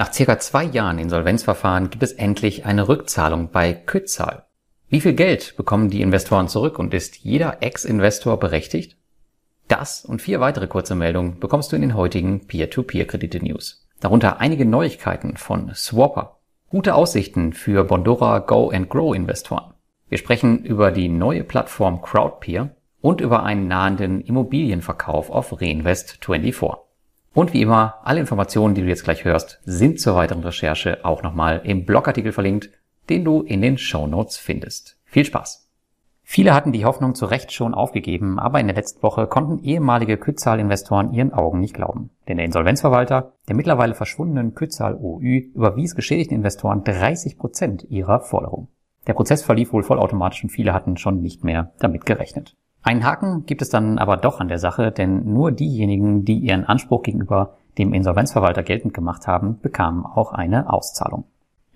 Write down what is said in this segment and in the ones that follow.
Nach circa zwei Jahren Insolvenzverfahren gibt es endlich eine Rückzahlung bei Kützal. Wie viel Geld bekommen die Investoren zurück und ist jeder Ex-Investor berechtigt? Das und vier weitere kurze Meldungen bekommst du in den heutigen Peer-to-Peer-Kredite-News. Darunter einige Neuigkeiten von Swapper, gute Aussichten für Bondora Go and Grow Investoren. Wir sprechen über die neue Plattform Crowdpeer und über einen nahenden Immobilienverkauf auf Reinvest24. Und wie immer, alle Informationen, die du jetzt gleich hörst, sind zur weiteren Recherche auch nochmal im Blogartikel verlinkt, den du in den Show Notes findest. Viel Spaß! Viele hatten die Hoffnung zu Recht schon aufgegeben, aber in der letzten Woche konnten ehemalige Kützal-Investoren ihren Augen nicht glauben. Denn der Insolvenzverwalter der mittlerweile verschwundenen Kützal OÜ überwies geschädigten Investoren 30 Prozent ihrer Forderung. Der Prozess verlief wohl vollautomatisch und viele hatten schon nicht mehr damit gerechnet. Einen Haken gibt es dann aber doch an der Sache, denn nur diejenigen, die ihren Anspruch gegenüber dem Insolvenzverwalter geltend gemacht haben, bekamen auch eine Auszahlung.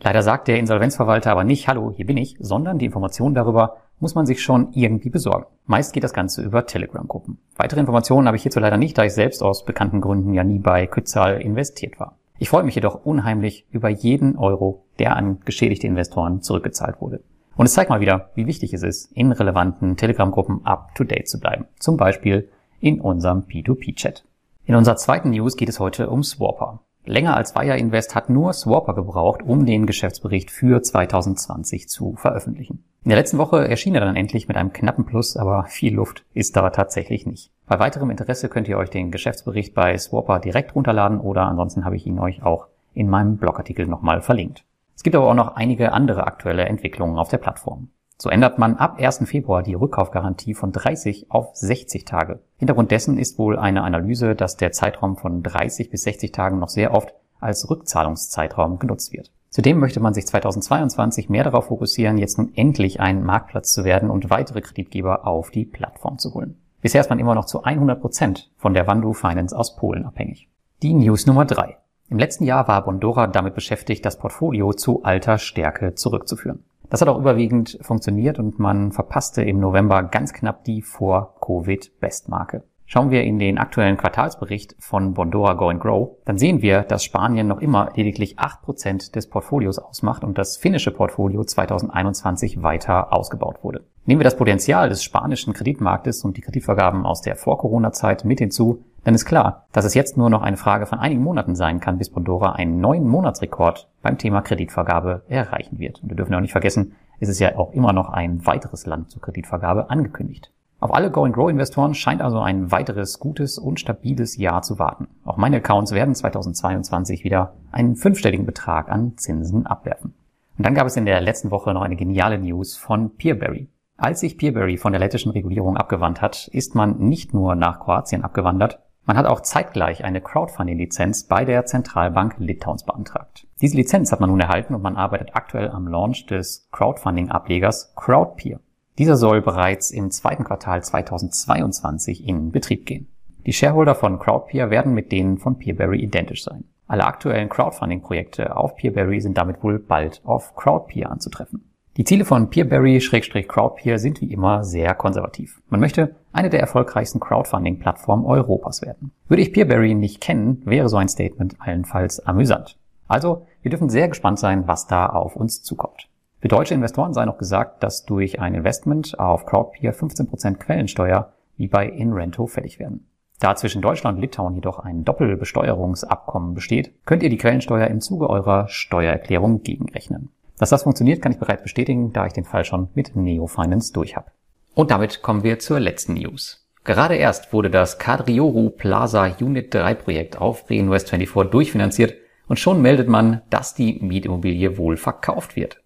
Leider sagt der Insolvenzverwalter aber nicht, hallo, hier bin ich, sondern die Information darüber muss man sich schon irgendwie besorgen. Meist geht das Ganze über Telegram-Gruppen. Weitere Informationen habe ich hierzu leider nicht, da ich selbst aus bekannten Gründen ja nie bei Kützal investiert war. Ich freue mich jedoch unheimlich über jeden Euro, der an geschädigte Investoren zurückgezahlt wurde. Und es zeigt mal wieder, wie wichtig es ist, in relevanten Telegram-Gruppen up-to-date zu bleiben. Zum Beispiel in unserem P2P-Chat. In unserer zweiten News geht es heute um Swapper. Länger als Wire Invest hat nur Swapper gebraucht, um den Geschäftsbericht für 2020 zu veröffentlichen. In der letzten Woche erschien er dann endlich mit einem knappen Plus, aber viel Luft ist da tatsächlich nicht. Bei weiterem Interesse könnt ihr euch den Geschäftsbericht bei Swapper direkt runterladen oder ansonsten habe ich ihn euch auch in meinem Blogartikel nochmal verlinkt. Es gibt aber auch noch einige andere aktuelle Entwicklungen auf der Plattform. So ändert man ab 1. Februar die Rückkaufgarantie von 30 auf 60 Tage. Hintergrund dessen ist wohl eine Analyse, dass der Zeitraum von 30 bis 60 Tagen noch sehr oft als Rückzahlungszeitraum genutzt wird. Zudem möchte man sich 2022 mehr darauf fokussieren, jetzt nun endlich ein Marktplatz zu werden und weitere Kreditgeber auf die Plattform zu holen. Bisher ist man immer noch zu 100 Prozent von der Wandu Finance aus Polen abhängig. Die News Nummer 3. Im letzten Jahr war Bondora damit beschäftigt, das Portfolio zu alter Stärke zurückzuführen. Das hat auch überwiegend funktioniert und man verpasste im November ganz knapp die Vor-Covid-Bestmarke. Schauen wir in den aktuellen Quartalsbericht von Bondora Go and Grow, dann sehen wir, dass Spanien noch immer lediglich 8% des Portfolios ausmacht und das finnische Portfolio 2021 weiter ausgebaut wurde. Nehmen wir das Potenzial des spanischen Kreditmarktes und die Kreditvergaben aus der Vor-Corona-Zeit mit hinzu, dann ist klar, dass es jetzt nur noch eine Frage von einigen Monaten sein kann, bis Bondora einen neuen Monatsrekord beim Thema Kreditvergabe erreichen wird. Und wir dürfen auch nicht vergessen, es ist ja auch immer noch ein weiteres Land zur Kreditvergabe angekündigt. Auf alle Go-and-Grow-Investoren scheint also ein weiteres gutes und stabiles Jahr zu warten. Auch meine Accounts werden 2022 wieder einen fünfstelligen Betrag an Zinsen abwerfen. Und dann gab es in der letzten Woche noch eine geniale News von Peerberry. Als sich Peerberry von der lettischen Regulierung abgewandt hat, ist man nicht nur nach Kroatien abgewandert, man hat auch zeitgleich eine Crowdfunding-Lizenz bei der Zentralbank Litauens beantragt. Diese Lizenz hat man nun erhalten und man arbeitet aktuell am Launch des Crowdfunding-Ablegers Crowdpeer. Dieser soll bereits im zweiten Quartal 2022 in Betrieb gehen. Die Shareholder von Crowdpeer werden mit denen von Peerberry identisch sein. Alle aktuellen Crowdfunding-Projekte auf Peerberry sind damit wohl bald auf Crowdpeer anzutreffen. Die Ziele von Peerberry-Crowdpeer sind wie immer sehr konservativ. Man möchte eine der erfolgreichsten Crowdfunding-Plattformen Europas werden. Würde ich Peerberry nicht kennen, wäre so ein Statement allenfalls amüsant. Also, wir dürfen sehr gespannt sein, was da auf uns zukommt. Für deutsche Investoren sei noch gesagt, dass durch ein Investment auf Crowdpeer 15% Quellensteuer wie bei InRento fällig werden. Da zwischen Deutschland und Litauen jedoch ein Doppelbesteuerungsabkommen besteht, könnt ihr die Quellensteuer im Zuge eurer Steuererklärung gegenrechnen. Dass das funktioniert, kann ich bereits bestätigen, da ich den Fall schon mit Neo Finance durch habe. Und damit kommen wir zur letzten News. Gerade erst wurde das Kadrioru Plaza Unit 3 Projekt auf Reinvest24 durchfinanziert und schon meldet man, dass die Mietimmobilie wohl verkauft wird.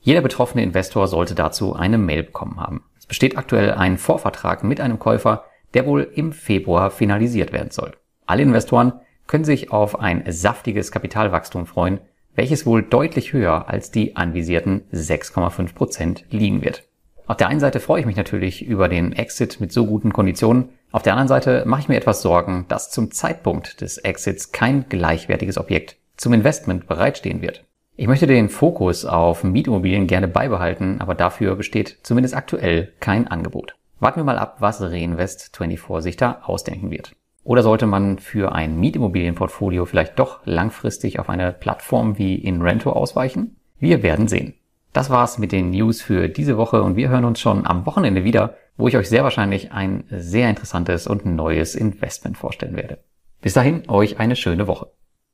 Jeder betroffene Investor sollte dazu eine Mail bekommen haben. Es besteht aktuell ein Vorvertrag mit einem Käufer, der wohl im Februar finalisiert werden soll. Alle Investoren können sich auf ein saftiges Kapitalwachstum freuen, welches wohl deutlich höher als die anvisierten 6,5 Prozent liegen wird. Auf der einen Seite freue ich mich natürlich über den Exit mit so guten Konditionen, auf der anderen Seite mache ich mir etwas Sorgen, dass zum Zeitpunkt des Exits kein gleichwertiges Objekt zum Investment bereitstehen wird. Ich möchte den Fokus auf Mietimmobilien gerne beibehalten, aber dafür besteht zumindest aktuell kein Angebot. Warten wir mal ab, was Reinvest24 sich da ausdenken wird. Oder sollte man für ein Mietimmobilienportfolio vielleicht doch langfristig auf eine Plattform wie InRento ausweichen? Wir werden sehen. Das war's mit den News für diese Woche und wir hören uns schon am Wochenende wieder, wo ich euch sehr wahrscheinlich ein sehr interessantes und neues Investment vorstellen werde. Bis dahin, euch eine schöne Woche.